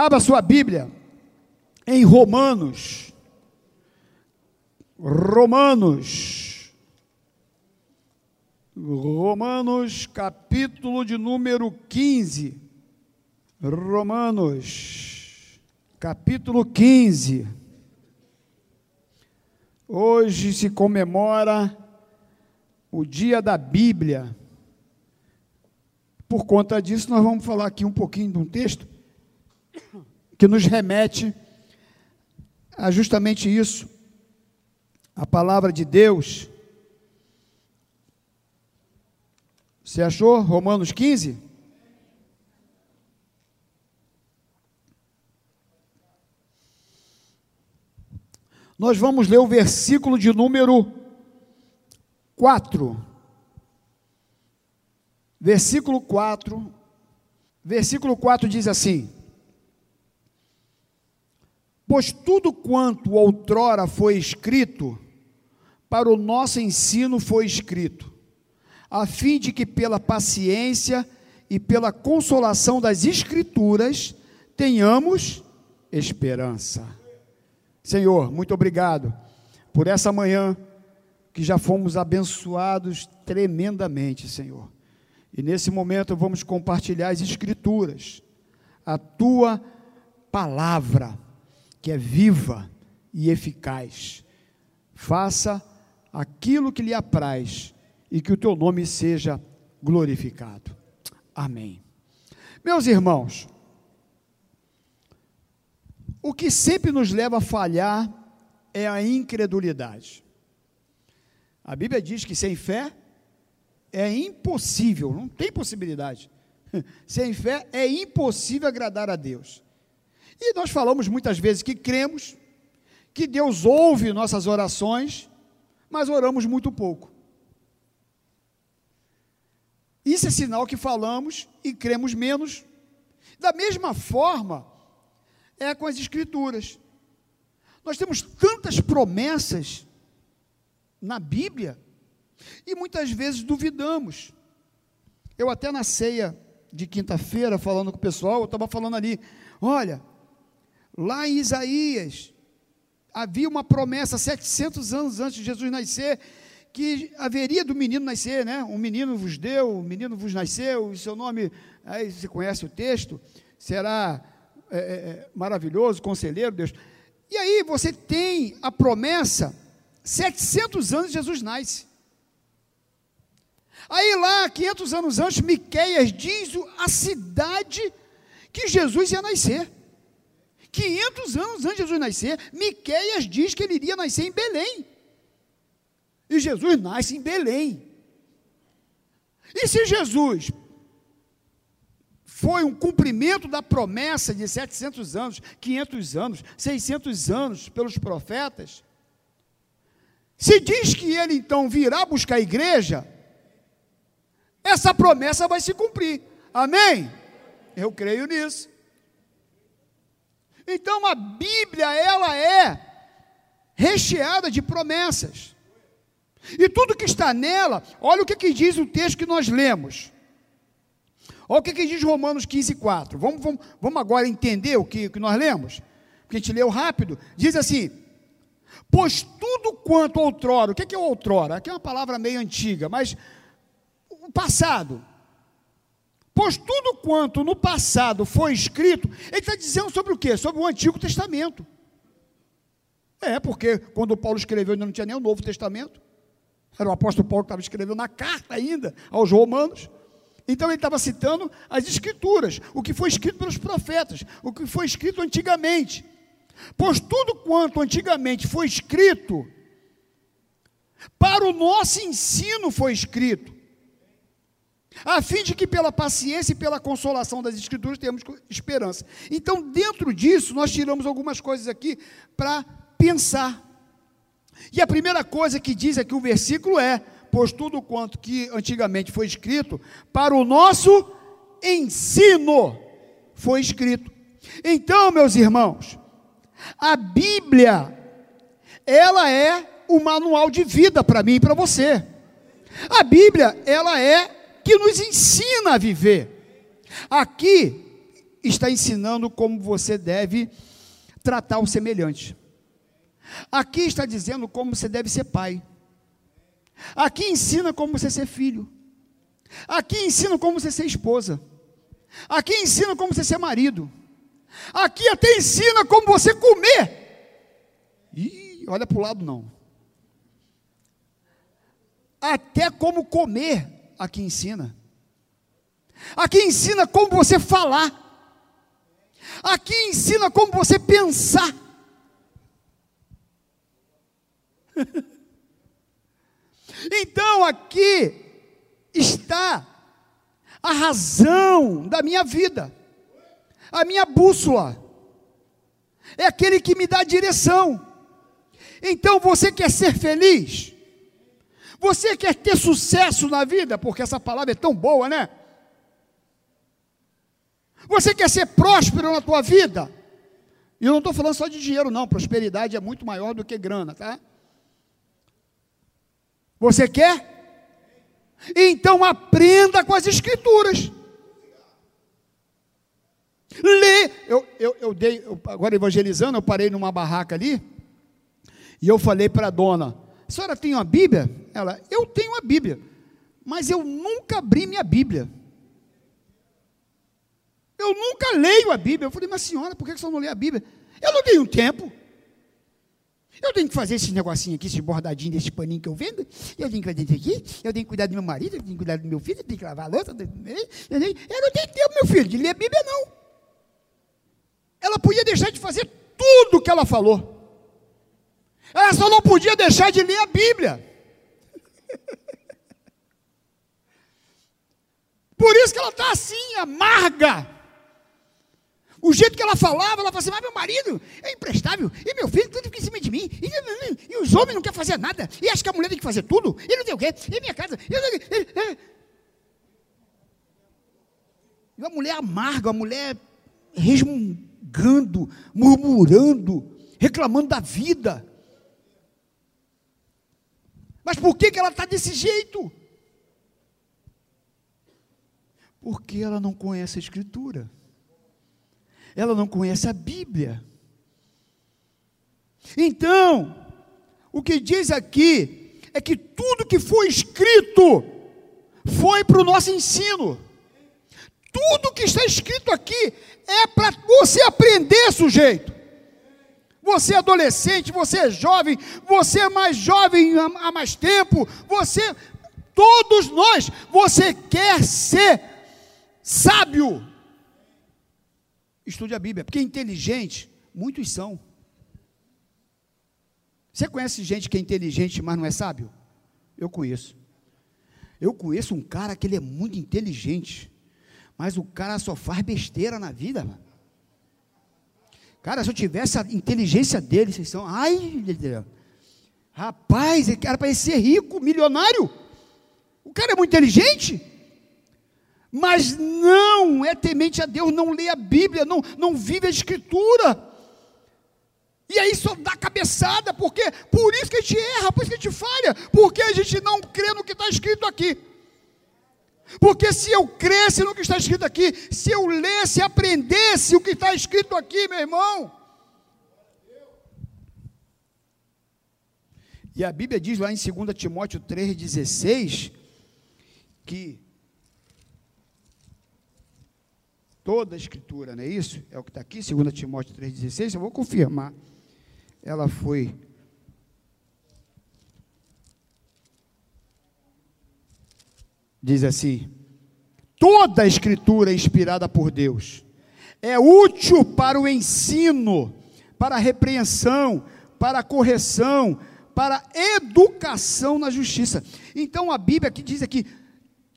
Abra sua Bíblia em Romanos. Romanos. Romanos, capítulo de número 15. Romanos, capítulo 15. Hoje se comemora o dia da Bíblia. Por conta disso, nós vamos falar aqui um pouquinho de um texto que nos remete a justamente isso. A palavra de Deus. Você achou? Romanos 15? Nós vamos ler o versículo de número 4. Versículo 4. Versículo 4 diz assim: Pois tudo quanto outrora foi escrito, para o nosso ensino foi escrito, a fim de que pela paciência e pela consolação das Escrituras tenhamos esperança. Senhor, muito obrigado por essa manhã que já fomos abençoados tremendamente, Senhor. E nesse momento vamos compartilhar as Escrituras, a tua palavra, que é viva e eficaz. Faça aquilo que lhe apraz e que o teu nome seja glorificado. Amém. Meus irmãos, o que sempre nos leva a falhar é a incredulidade. A Bíblia diz que sem fé é impossível, não tem possibilidade. Sem fé é impossível agradar a Deus. E nós falamos muitas vezes que cremos, que Deus ouve nossas orações, mas oramos muito pouco. Isso é sinal que falamos e cremos menos. Da mesma forma, é com as Escrituras. Nós temos tantas promessas na Bíblia e muitas vezes duvidamos. Eu até na ceia de quinta-feira, falando com o pessoal, eu estava falando ali, olha, lá em Isaías, havia uma promessa 700 anos antes de Jesus nascer, que haveria do menino nascer, né? Um menino vos deu, um menino vos nasceu, e seu nome, aí você conhece o texto, será é, é, é maravilhoso, conselheiro, Deus. E aí você tem a promessa, 700 anos Jesus nasce. Aí lá, 500 anos antes, Miqueias diz a cidade que Jesus ia nascer. 500 anos antes de Jesus nascer, Miqueias diz que ele iria nascer em Belém. E Jesus nasce em Belém. E se Jesus foi um cumprimento da promessa de 700 anos, 500 anos, 600 anos pelos profetas, se diz que ele então virá buscar a igreja, essa promessa vai se cumprir. Amém? Eu creio nisso. Então a Bíblia, ela é recheada de promessas. E tudo que está nela, olha o que, que diz o texto que nós lemos. Olha o que, que diz Romanos 15, 4. Vamos, vamos, vamos agora entender o que, que nós lemos? Porque a gente leu rápido. Diz assim: Pois tudo quanto outrora, o que, que é outrora? Aqui é uma palavra meio antiga, mas o passado. Pois tudo quanto no passado foi escrito, ele está dizendo sobre o quê? Sobre o Antigo Testamento. É, porque quando Paulo escreveu ainda não tinha nem o Novo Testamento. Era o apóstolo Paulo que estava escrevendo na carta ainda aos romanos. Então ele estava citando as escrituras, o que foi escrito pelos profetas, o que foi escrito antigamente. Pois tudo quanto antigamente foi escrito, para o nosso ensino foi escrito, a fim de que pela paciência e pela consolação das Escrituras tenhamos esperança. Então, dentro disso, nós tiramos algumas coisas aqui para pensar. E a primeira coisa que diz aqui o versículo é: Pois tudo quanto que antigamente foi escrito, para o nosso ensino foi escrito. Então, meus irmãos, a Bíblia, ela é o manual de vida para mim e para você. A Bíblia, ela é que nos ensina a viver. Aqui está ensinando como você deve tratar o semelhante. Aqui está dizendo como você deve ser pai. Aqui ensina como você ser filho. Aqui ensina como você ser esposa. Aqui ensina como você ser marido. Aqui até ensina como você comer. Ih, olha para o lado não. Até como comer, aqui ensina. Aqui ensina como você falar. Aqui ensina como você pensar. então aqui está a razão da minha vida, a minha bússola, é aquele que me dá direção. Então você quer ser feliz? Você quer ter sucesso na vida? Porque essa palavra é tão boa, né? Você quer ser próspero na tua vida? E eu não estou falando só de dinheiro, não. Prosperidade é muito maior do que grana, tá? Você quer? Então aprenda com as escrituras. Lê. Eu, eu, eu dei, eu, agora evangelizando, eu parei numa barraca ali. E eu falei para a dona: a senhora tem uma Bíblia? Ela, eu tenho uma Bíblia. Mas eu nunca abri minha Bíblia. Eu nunca leio a Bíblia. Eu falei, mas senhora, por que você não lê a Bíblia? Eu não tenho tempo. Eu tenho que fazer esse negocinho aqui, esse bordadinho desse paninho que eu vendo. Eu tenho que fazer isso aqui. Eu tenho que cuidar do meu marido, eu tenho que cuidar do meu filho, eu tenho que lavar a louça. Eu, não tenho tempo, meu filho, de ler a Bíblia, não. Ela podia deixar de fazer tudo que ela falou. Ela só não podia deixar de ler a Bíblia. Por isso que ela está assim, amarga. O jeito que ela falava, ela falava assim, mas meu marido é imprestável, e meu filho tudo fica em cima de mim, e, e, e os homens não querem fazer nada, e acho que a mulher tem que fazer tudo, e não tem o quê, e minha casa, e, e, e uma mulher amarga, uma mulher resmungando, murmurando, reclamando da vida. Mas por que, que ela está desse jeito? Porque ela não conhece a Escritura ela não conhece a Bíblia. Então, o que diz aqui é que tudo que foi escrito foi para o nosso ensino. Tudo que está escrito aqui é para você aprender, sujeito. Você é adolescente, você é jovem, você é mais jovem há mais tempo, você, todos nós, você quer ser sábio. Estude a Bíblia, porque inteligente, muitos são. Você conhece gente que é inteligente, mas não é sábio? Eu conheço. Eu conheço um cara que ele é muito inteligente, mas o cara só faz besteira na vida. Cara, se eu tivesse a inteligência dele, vocês são. Ai, rapaz, ele era para ser rico, milionário. O cara é muito inteligente mas não é temente a Deus, não lê a Bíblia, não, não vive a Escritura. E aí só dá cabeçada, porque por isso que a gente erra, por isso que a gente falha, porque a gente não crê no que está escrito aqui. Porque se eu cresce no que está escrito aqui, se eu lesse, aprendesse o que está escrito aqui, meu irmão. E a Bíblia diz lá em 2 Timóteo 3,16 que toda a escritura, não é isso? É o que está aqui, 2 Timóteo 3,16, eu vou confirmar. Ela foi. Diz assim: toda a escritura é inspirada por Deus, é útil para o ensino, para a repreensão, para a correção, para a educação na justiça. Então a Bíblia aqui diz aqui: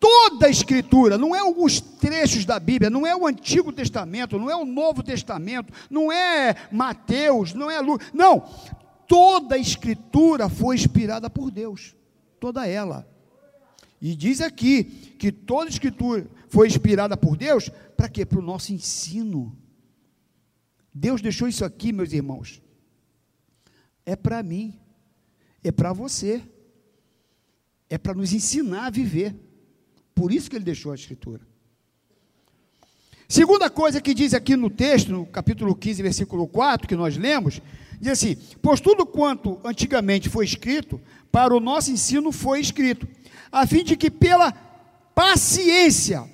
toda a Escritura, não é alguns trechos da Bíblia, não é o Antigo Testamento, não é o Novo Testamento, não é Mateus, não é Lucas, não, toda a Escritura foi inspirada por Deus, toda ela. E diz aqui que toda a Escritura foi inspirada por Deus, para quê? Para o nosso ensino. Deus deixou isso aqui, meus irmãos, é para mim, é para você, é para nos ensinar a viver. Por isso que ele deixou a escritura. Segunda coisa que diz aqui no texto, no capítulo 15, versículo 4, que nós lemos, diz assim: Pois tudo quanto antigamente foi escrito, para o nosso ensino foi escrito, a fim de que pela paciência.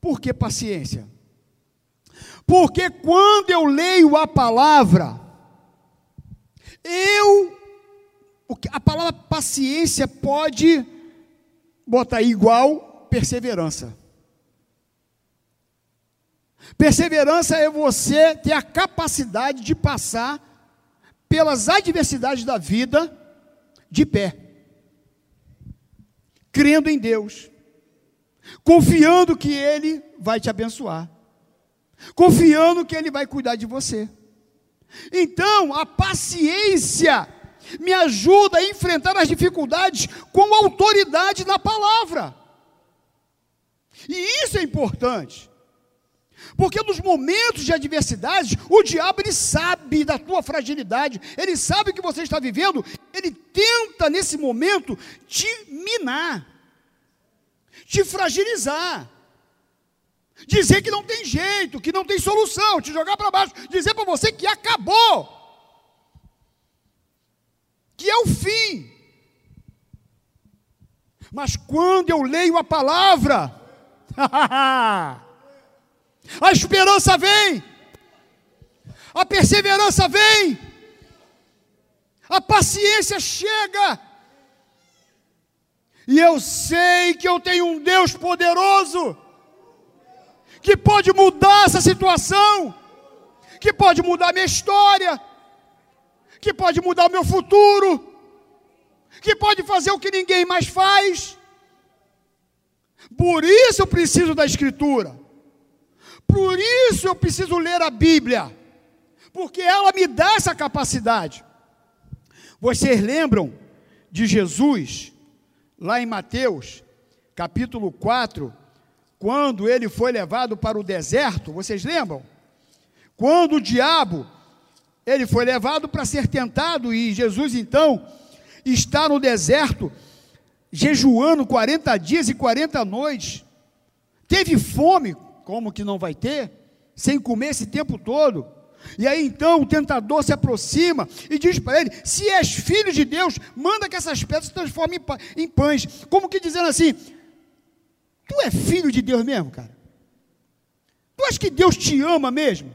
Por que paciência? Porque quando eu leio a palavra, eu, a palavra paciência pode botar igual perseverança. Perseverança é você ter a capacidade de passar pelas adversidades da vida de pé, crendo em Deus, confiando que Ele vai te abençoar confiando que Ele vai cuidar de você. Então, a paciência me ajuda a enfrentar as dificuldades com autoridade na palavra. E isso é importante. Porque nos momentos de adversidade, o diabo ele sabe da tua fragilidade, ele sabe o que você está vivendo, ele tenta nesse momento te minar, te fragilizar dizer que não tem jeito, que não tem solução, te jogar para baixo, dizer para você que acabou, que é o fim. Mas quando eu leio a palavra, a esperança vem, a perseverança vem, a paciência chega, e eu sei que eu tenho um Deus poderoso que pode mudar essa situação, que pode mudar minha história, que pode mudar o meu futuro, que pode fazer o que ninguém mais faz. Por isso eu preciso da Escritura, por isso eu preciso ler a Bíblia, porque ela me dá essa capacidade. Vocês lembram de Jesus, lá em Mateus, capítulo 4, quando ele foi levado para o deserto, vocês lembram? Quando o diabo ele foi levado para ser tentado e Jesus então está no deserto jejuando 40 dias e 40 noites. Teve fome, como que não vai ter? Sem comer esse tempo todo. E aí então o tentador se aproxima e diz para ele: Se és filho de Deus, manda que essas pedras se transformem em pães. Como que dizendo assim: Tu é filho de Deus mesmo, cara? Tu acha que Deus te ama mesmo?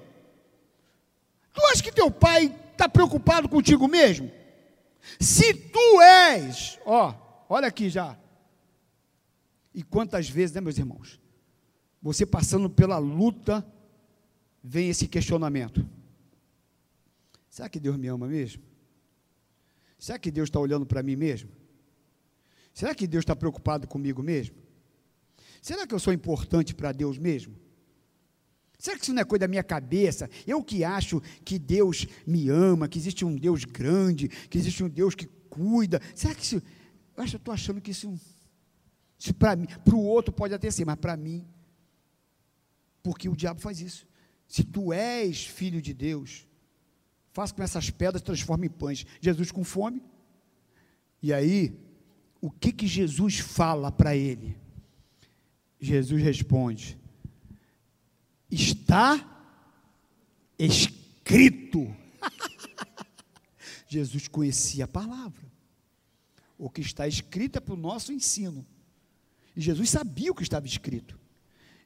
Tu acha que teu pai está preocupado contigo mesmo? Se tu és, ó, olha aqui já. E quantas vezes, né, meus irmãos? Você passando pela luta, vem esse questionamento: será que Deus me ama mesmo? Será que Deus está olhando para mim mesmo? Será que Deus está preocupado comigo mesmo? Será que eu sou importante para Deus mesmo? Será que isso não é coisa da minha cabeça? Eu que acho que Deus me ama, que existe um Deus grande, que existe um Deus que cuida. Será que isso. Eu acho, eu estou achando que isso. isso para para o outro pode até ser, mas para mim. Porque o diabo faz isso. Se tu és filho de Deus, faça com essas pedras transforme em pães. Jesus com fome. E aí, o que que Jesus fala para ele? Jesus responde: Está escrito. Jesus conhecia a palavra. O que está escrito é para o nosso ensino. E Jesus sabia o que estava escrito.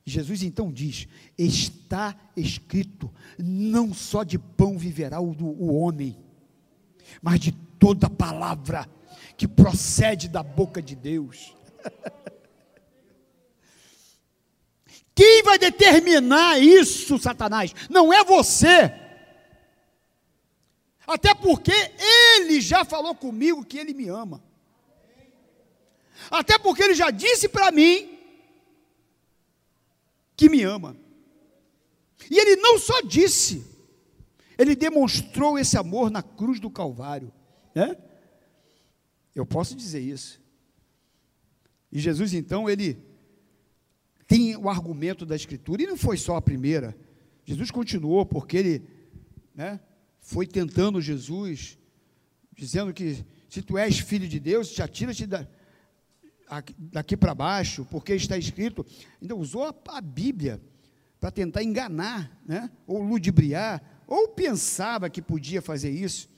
Jesus então diz: Está escrito, não só de pão viverá o, o homem, mas de toda palavra que procede da boca de Deus. Quem vai determinar isso, Satanás? Não é você. Até porque ele já falou comigo que ele me ama. Até porque ele já disse para mim que me ama. E ele não só disse, ele demonstrou esse amor na cruz do Calvário. Né? Eu posso dizer isso. E Jesus, então, ele tem o argumento da Escritura, e não foi só a primeira. Jesus continuou, porque ele né, foi tentando Jesus, dizendo que se tu és filho de Deus, já tira-te da. daqui para baixo, porque está escrito, ainda usou a, a Bíblia para tentar enganar, né? ou ludibriar, ou pensava que podia fazer isso.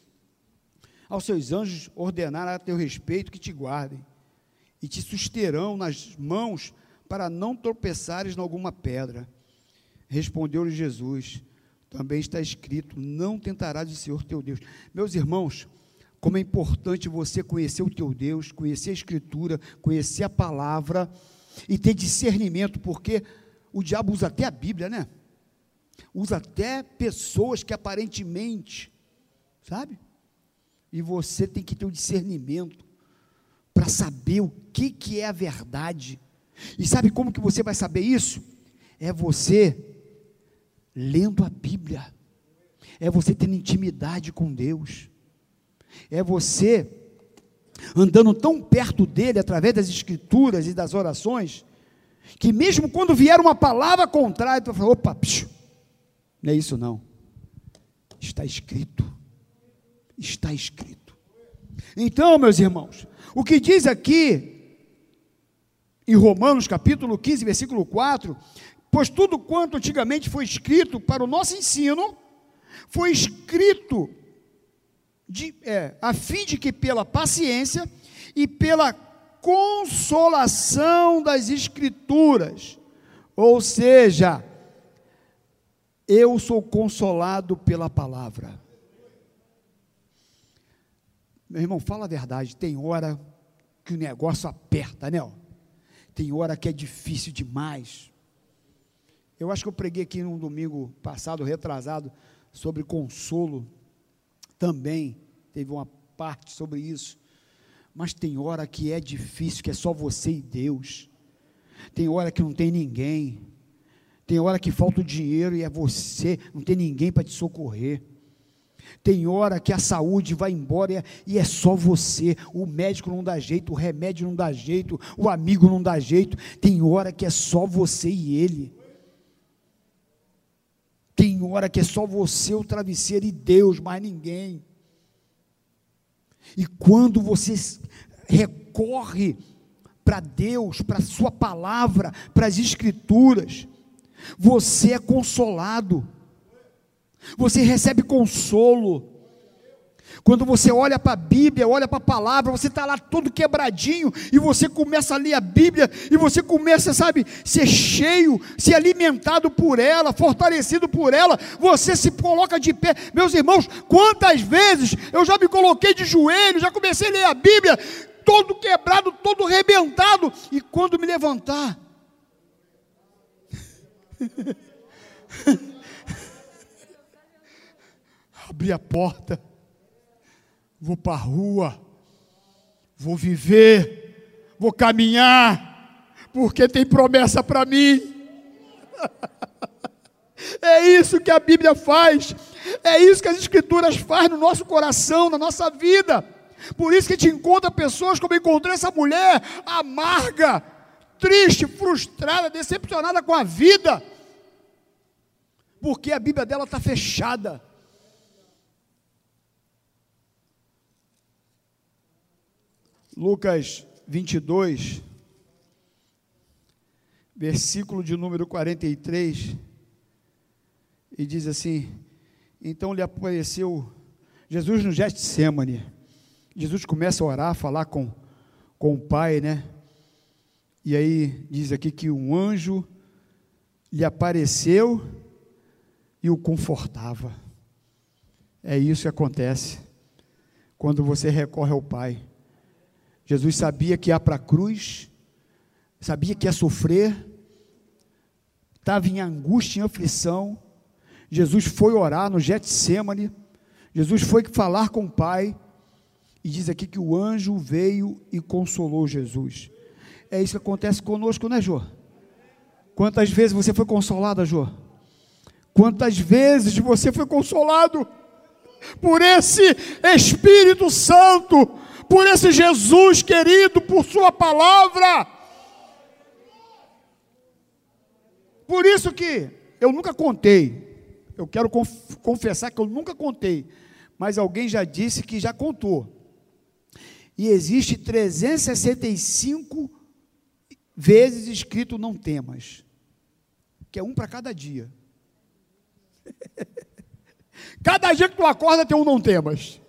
Aos seus anjos ordenar a teu respeito que te guardem e te susterão nas mãos para não tropeçares em alguma pedra. Respondeu-lhe Jesus: Também está escrito: Não tentarás o Senhor teu Deus. Meus irmãos, como é importante você conhecer o teu Deus, conhecer a Escritura, conhecer a palavra e ter discernimento, porque o diabo usa até a Bíblia, né? Usa até pessoas que aparentemente, sabe? E você tem que ter o discernimento para saber o que, que é a verdade. E sabe como que você vai saber isso? É você lendo a Bíblia. É você tendo intimidade com Deus é você andando tão perto dele através das escrituras e das orações, que mesmo quando vier uma palavra contrária, tu fala, opa, psiu, não é isso não. Está escrito. Está escrito. Então, meus irmãos, o que diz aqui em Romanos capítulo 15, versículo 4, pois tudo quanto antigamente foi escrito para o nosso ensino, foi escrito de, é, a fim de que pela paciência e pela consolação das Escrituras, ou seja, eu sou consolado pela palavra. Meu irmão, fala a verdade, tem hora que o negócio aperta, né? Tem hora que é difícil demais. Eu acho que eu preguei aqui num domingo passado, retrasado, sobre consolo também teve uma parte sobre isso. Mas tem hora que é difícil, que é só você e Deus. Tem hora que não tem ninguém. Tem hora que falta o dinheiro e é você, não tem ninguém para te socorrer. Tem hora que a saúde vai embora e é, e é, só você. O médico não dá jeito, o remédio não dá jeito, o amigo não dá jeito. Tem hora que é só você e ele. Tem hora que é só você, o travesseiro e Deus, mais ninguém. E quando você recorre para Deus, para a Sua palavra, para as Escrituras, você é consolado, você recebe consolo, quando você olha para a Bíblia, olha para a palavra, você está lá todo quebradinho, e você começa a ler a Bíblia, e você começa, sabe, ser cheio, ser alimentado por ela, fortalecido por ela, você se coloca de pé. Meus irmãos, quantas vezes eu já me coloquei de joelho, já comecei a ler a Bíblia, todo quebrado, todo rebentado, e quando me levantar, abri a porta, vou para a rua, vou viver, vou caminhar, porque tem promessa para mim. É isso que a Bíblia faz, é isso que as Escrituras fazem no nosso coração, na nossa vida. Por isso que gente encontra pessoas como encontrei essa mulher, amarga, triste, frustrada, decepcionada com a vida, porque a Bíblia dela está fechada. Lucas 22, versículo de número 43, e diz assim: Então lhe apareceu Jesus no Getsemane. Jesus começa a orar, a falar com, com o Pai, né? E aí diz aqui que um anjo lhe apareceu e o confortava. É isso que acontece quando você recorre ao Pai. Jesus sabia que ia para a cruz, sabia que ia sofrer, estava em angústia, em aflição. Jesus foi orar no Getsemane, Jesus foi falar com o Pai, e diz aqui que o anjo veio e consolou Jesus. É isso que acontece conosco, né, Jô? Quantas vezes você foi consolada, Jô? Quantas vezes você foi consolado por esse Espírito Santo por esse Jesus querido, por Sua palavra. Por isso que eu nunca contei, eu quero confessar que eu nunca contei, mas alguém já disse que já contou. E existe 365 vezes escrito não temas, que é um para cada dia. cada dia que tu acorda tem um não temas.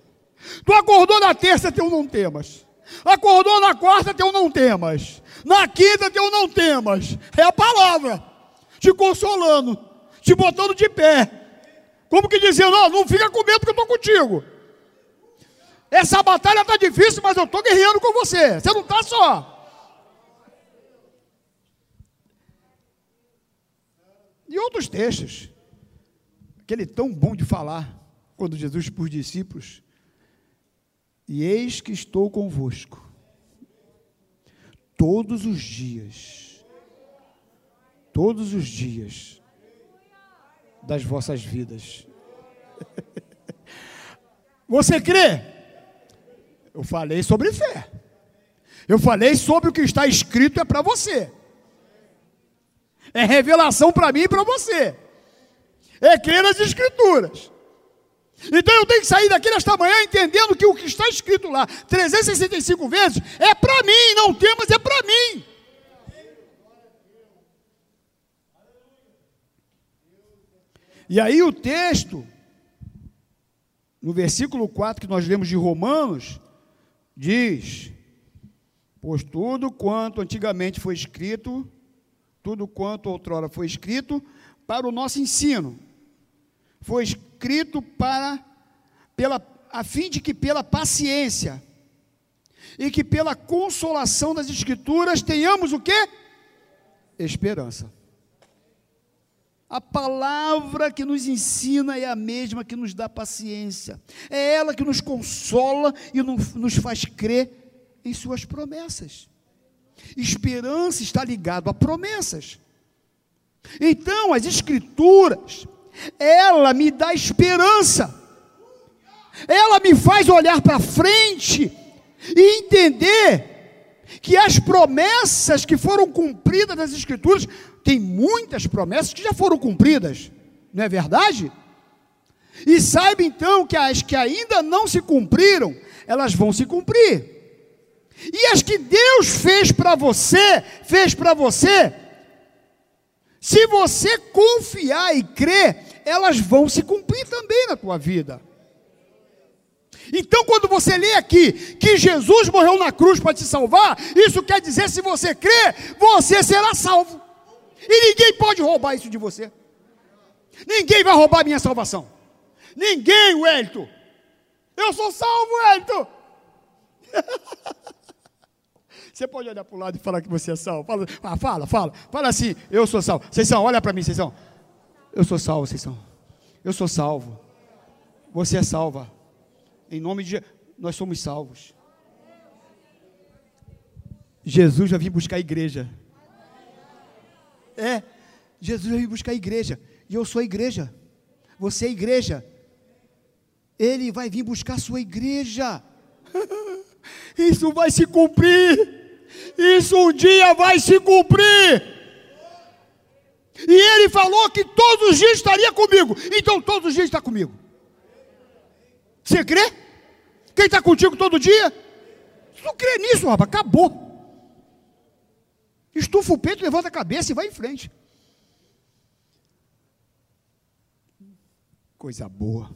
Tu acordou na terça, tem um não temas. Acordou na quarta, tem um não temas. Na quinta, tem um não temas. É a palavra te consolando, te botando de pé. Como que dizendo, não, não fica com medo que eu estou contigo. Essa batalha está difícil, mas eu estou guerreando com você. Você não está só. E outros textos, aquele tão bom de falar, quando Jesus para os discípulos, e eis que estou convosco, todos os dias, todos os dias das vossas vidas. Você crê? Eu falei sobre fé. Eu falei sobre o que está escrito é para você. É revelação para mim e para você. É crer nas escrituras. Então eu tenho que sair daqui nesta manhã entendendo que o que está escrito lá, 365 vezes, é para mim, não temas, é para mim. E aí o texto, no versículo 4 que nós lemos de Romanos, diz: Pois tudo quanto antigamente foi escrito, tudo quanto outrora foi escrito, para o nosso ensino, foi escrito para, pela, a fim de que pela paciência e que pela consolação das Escrituras tenhamos o que? Esperança. A palavra que nos ensina é a mesma que nos dá paciência. É ela que nos consola e nos faz crer em suas promessas. Esperança está ligado a promessas. Então, as escrituras, ela me dá esperança. Ela me faz olhar para frente e entender que as promessas que foram cumpridas nas escrituras tem muitas promessas que já foram cumpridas, não é verdade? E saiba então que as que ainda não se cumpriram, elas vão se cumprir. E as que Deus fez para você, fez para você, se você confiar e crer, elas vão se cumprir também na tua vida. Então, quando você lê aqui que Jesus morreu na cruz para te salvar, isso quer dizer, se você crer, você será salvo. E ninguém pode roubar isso de você. Ninguém vai roubar a minha salvação. Ninguém, Wellington. Eu sou salvo, Wellington. Você pode olhar para o lado e falar que você é salvo. Fala, ah, fala, fala. Fala assim, eu sou salvo. Vocês são, olha para mim, vocês são. Eu sou salvo, vocês são. Eu sou salvo. Você é salva. Em nome de nós somos salvos. Jesus vai vir buscar a igreja. É, Jesus veio buscar a igreja, e eu sou a igreja, você é a igreja, ele vai vir buscar a sua igreja, isso vai se cumprir, isso um dia vai se cumprir. E ele falou que todos os dias estaria comigo, então todos os dias está comigo. Você crê? Quem está contigo todo dia? Se não crê nisso, rapaz, acabou. Estufa o peito, levanta a cabeça e vai em frente. Coisa boa.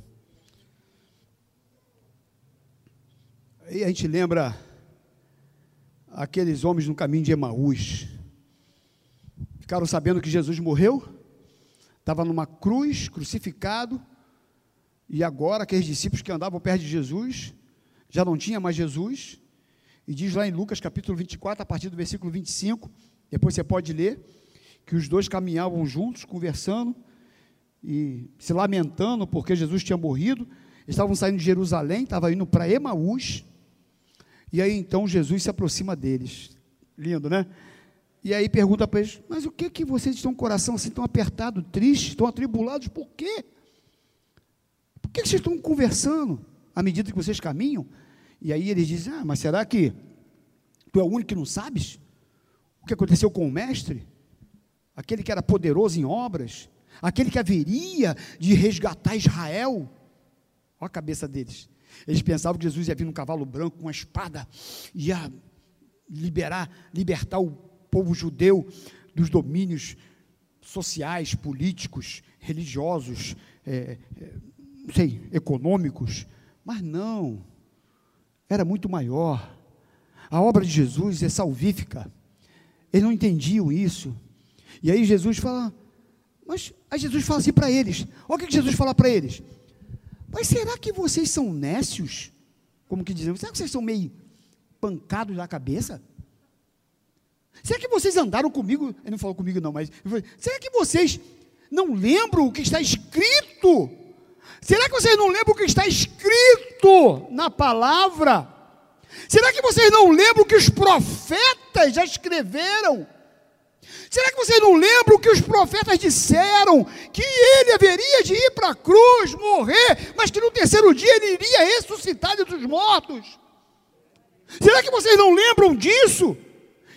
Aí a gente lembra aqueles homens no caminho de Emaús. Ficaram sabendo que Jesus morreu, estava numa cruz, crucificado, e agora aqueles discípulos que andavam perto de Jesus, já não tinha mais Jesus, e diz lá em Lucas capítulo 24, a partir do versículo 25, depois você pode ler que os dois caminhavam juntos, conversando e se lamentando porque Jesus tinha morrido. Estavam saindo de Jerusalém, estavam indo para Emaús. E aí então Jesus se aproxima deles. Lindo, né? E aí pergunta para eles: Mas o que que vocês estão com o coração assim tão apertado, triste, estão atribulados? Por quê? Por que vocês estão conversando à medida que vocês caminham? E aí eles dizem: Ah, mas será que tu é o único que não sabes? o que aconteceu com o mestre, aquele que era poderoso em obras, aquele que haveria de resgatar Israel. Olha a cabeça deles. Eles pensavam que Jesus ia vir num cavalo branco com uma espada, ia liberar, libertar o povo judeu dos domínios sociais, políticos, religiosos, é, é, não sei, econômicos, mas não, era muito maior. A obra de Jesus é salvífica. Eles não entendiam isso. E aí Jesus fala, mas aí Jesus fala assim para eles: olha o que Jesus fala para eles. Mas será que vocês são nécios? Como que dizem? Será que vocês são meio pancados na cabeça? Será que vocês andaram comigo? Ele não falou comigo, não, mas. Será que vocês não lembram o que está escrito? Será que vocês não lembram o que está escrito na palavra? Será que vocês não lembram o que os profetas já escreveram? Será que vocês não lembram o que os profetas disseram? Que ele haveria de ir para a cruz, morrer, mas que no terceiro dia ele iria ressuscitar entre os mortos? Será que vocês não lembram disso?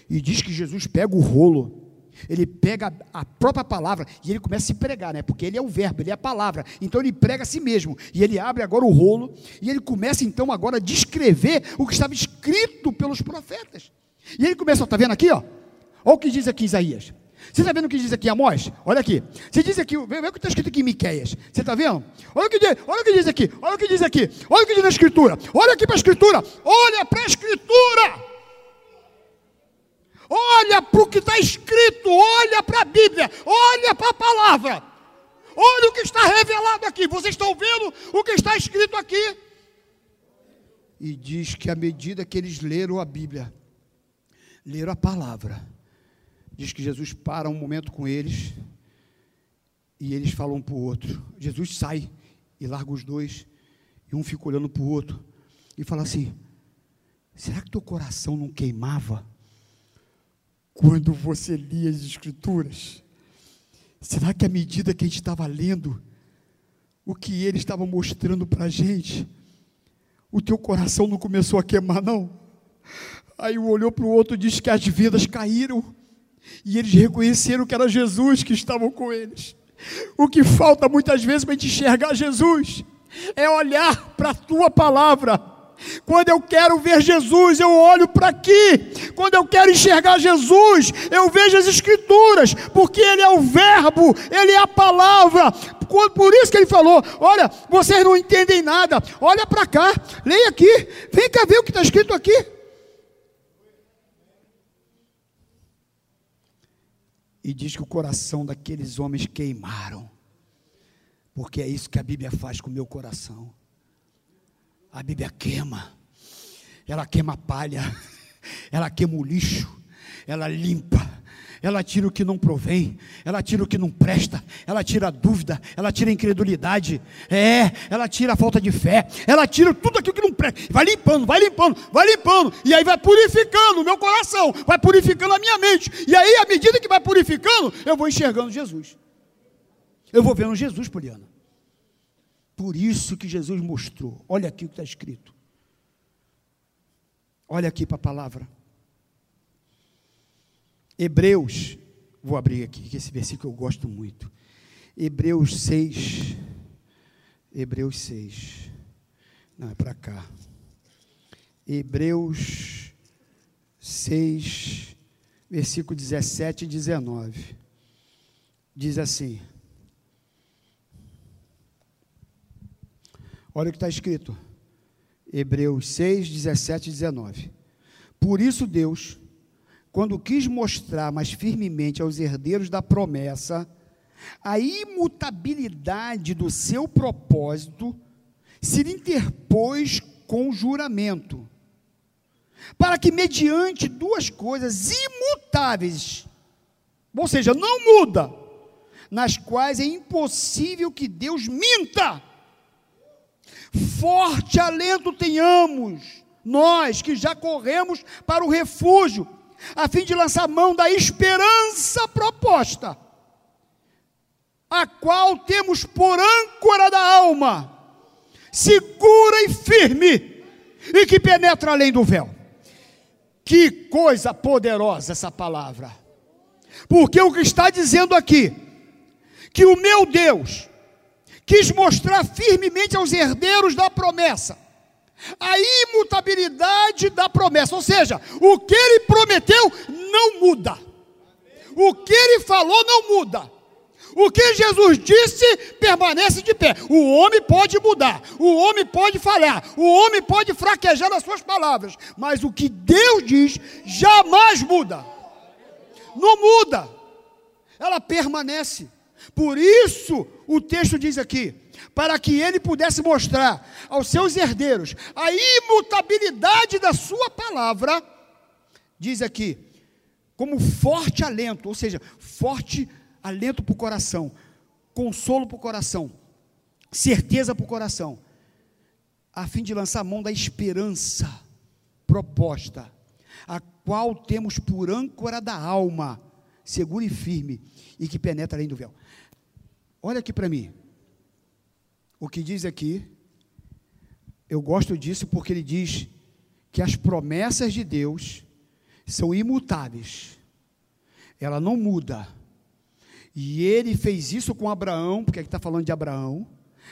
E diz que Jesus pega o rolo, ele pega a própria palavra e ele começa a se pregar, né? Porque ele é o verbo, ele é a palavra. Então ele prega a si mesmo. E ele abre agora o rolo e ele começa então agora a descrever o que estava escrito pelos profetas. E ele começa, está vendo aqui, ó? Olha o que diz aqui Isaías. Você está vendo o que diz aqui Amós? Olha aqui. Você diz aqui, vê, vê o que está escrito aqui em Miqueias. Você está vendo? Olha o, que diz, olha o que diz aqui. Olha o que diz aqui. Olha o que diz na Escritura. Olha aqui para a Escritura. Olha para a Escritura. Olha para o que está escrito. Olha para a Bíblia. Olha para a palavra. Olha o que está revelado aqui. Vocês estão vendo o que está escrito aqui? E diz que à medida que eles leram a Bíblia, leram a palavra, diz que Jesus para um momento com eles e eles falam um para o outro. Jesus sai e larga os dois, e um fica olhando para o outro e fala assim: será que teu coração não queimava quando você lia as Escrituras? Será que à medida que a gente estava lendo, o que ele estava mostrando para a gente, o teu coração não começou a queimar, não? Aí um olhou para o outro e disse que as vidas caíram e eles reconheceram que era Jesus que estava com eles. O que falta muitas vezes para a gente enxergar Jesus é olhar para a tua palavra. Quando eu quero ver Jesus, eu olho para aqui. Quando eu quero enxergar Jesus, eu vejo as Escrituras, porque Ele é o Verbo, Ele é a palavra. Por isso que Ele falou: Olha, vocês não entendem nada, olha para cá, leia aqui, vem cá ver o que está escrito aqui. E diz que o coração daqueles homens queimaram. Porque é isso que a Bíblia faz com o meu coração. A Bíblia queima. Ela queima a palha. Ela queima o lixo. Ela limpa. Ela tira o que não provém, ela tira o que não presta, ela tira a dúvida, ela tira a incredulidade, é, ela tira a falta de fé, ela tira tudo aquilo que não presta, vai limpando, vai limpando, vai limpando, e aí vai purificando o meu coração, vai purificando a minha mente, e aí, à medida que vai purificando, eu vou enxergando Jesus, eu vou vendo Jesus, Poliana. Por isso que Jesus mostrou, olha aqui o que está escrito, olha aqui para a palavra. Hebreus, vou abrir aqui, que esse versículo eu gosto muito. Hebreus 6. Hebreus 6. Não, é para cá. Hebreus 6, versículo 17 e 19. Diz assim: Olha o que está escrito. Hebreus 6, 17 e 19. Por isso Deus quando quis mostrar mais firmemente aos herdeiros da promessa a imutabilidade do seu propósito, se interpôs com juramento, para que, mediante duas coisas imutáveis, ou seja, não muda, nas quais é impossível que Deus minta, forte alento tenhamos, nós que já corremos para o refúgio, a fim de lançar mão da esperança proposta, a qual temos por âncora da alma, segura e firme, e que penetra além do véu. Que coisa poderosa essa palavra. Porque o que está dizendo aqui, que o meu Deus quis mostrar firmemente aos herdeiros da promessa, a imutabilidade da promessa, ou seja, o que ele prometeu não muda. O que ele falou não muda. O que Jesus disse permanece de pé. O homem pode mudar, o homem pode falhar, o homem pode fraquejar nas suas palavras, mas o que Deus diz jamais muda. Não muda. Ela permanece. Por isso o texto diz aqui: para que ele pudesse mostrar aos seus herdeiros a imutabilidade da sua palavra, diz aqui, como forte alento, ou seja, forte alento para o coração, consolo para o coração, certeza para o coração, a fim de lançar a mão da esperança proposta, a qual temos por âncora da alma, segura e firme, e que penetra além do véu. Olha aqui para mim. O que diz aqui, eu gosto disso porque ele diz que as promessas de Deus são imutáveis. Ela não muda. E ele fez isso com Abraão, porque aqui está falando de Abraão.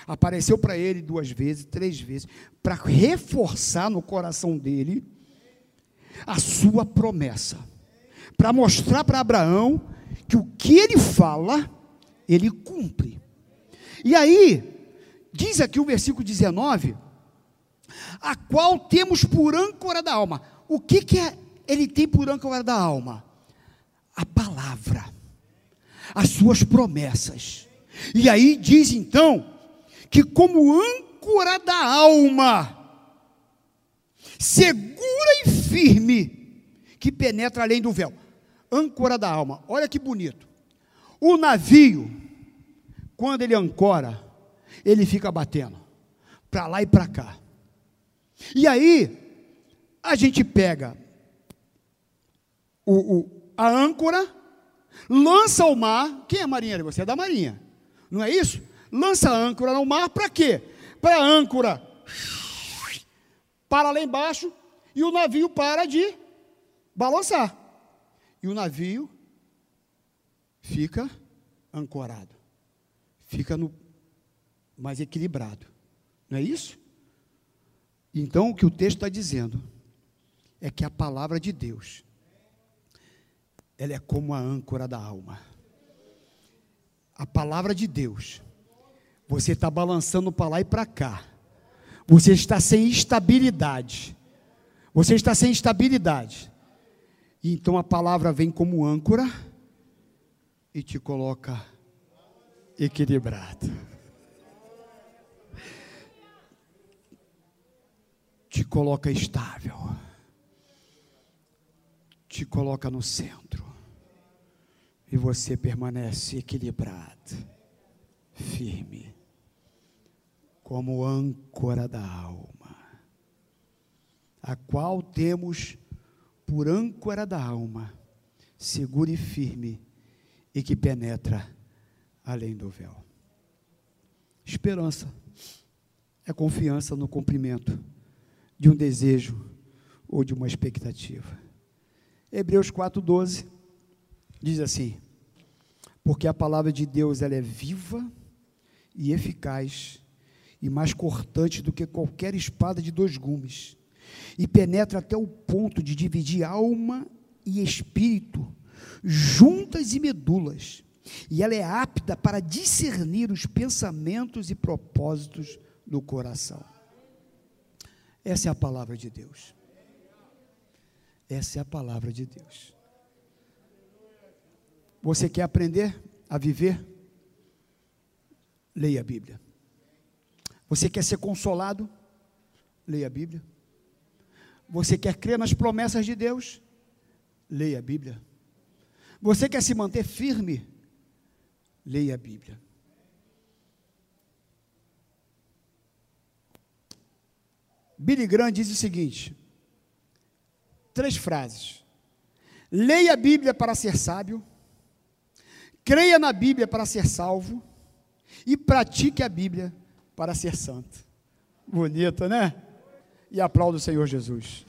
Apareceu para ele duas vezes, três vezes, para reforçar no coração dele a sua promessa. Para mostrar para Abraão que o que ele fala, ele cumpre. E aí, diz aqui o versículo 19, a qual temos por âncora da alma. O que, que é, ele tem por âncora da alma? A palavra as suas promessas. E aí diz então que, como âncora da alma, segura e firme, que penetra além do véu. Âncora da alma, olha que bonito. O navio, quando ele ancora, ele fica batendo para lá e para cá. E aí, a gente pega o, o, a âncora lança ao mar. Quem é marinheiro? Você é da marinha. Não é isso? Lança a âncora no mar para quê? Para a âncora para lá embaixo e o navio para de balançar. E o navio fica ancorado. Fica no mais equilibrado. Não é isso? Então o que o texto está dizendo é que a palavra de Deus ela é como a âncora da alma. A palavra de Deus, você está balançando para lá e para cá, você está sem estabilidade, você está sem estabilidade, então a palavra vem como âncora e te coloca equilibrado. Te coloca estável. Te coloca no centro e você permanece equilibrado, firme, como âncora da alma, a qual temos por âncora da alma, segura e firme, e que penetra além do véu. Esperança é confiança no cumprimento de um desejo ou de uma expectativa. Hebreus 4,12 diz assim: porque a palavra de Deus ela é viva e eficaz e mais cortante do que qualquer espada de dois gumes e penetra até o ponto de dividir alma e espírito, juntas e medulas, e ela é apta para discernir os pensamentos e propósitos do coração. Essa é a palavra de Deus. Essa é a palavra de Deus. Você quer aprender a viver? Leia a Bíblia. Você quer ser consolado? Leia a Bíblia. Você quer crer nas promessas de Deus? Leia a Bíblia. Você quer se manter firme? Leia a Bíblia. Billy Graham diz o seguinte: três frases. Leia a Bíblia para ser sábio creia na Bíblia para ser salvo e pratique a Bíblia para ser santo. Bonito, né? E aplaudo o Senhor Jesus.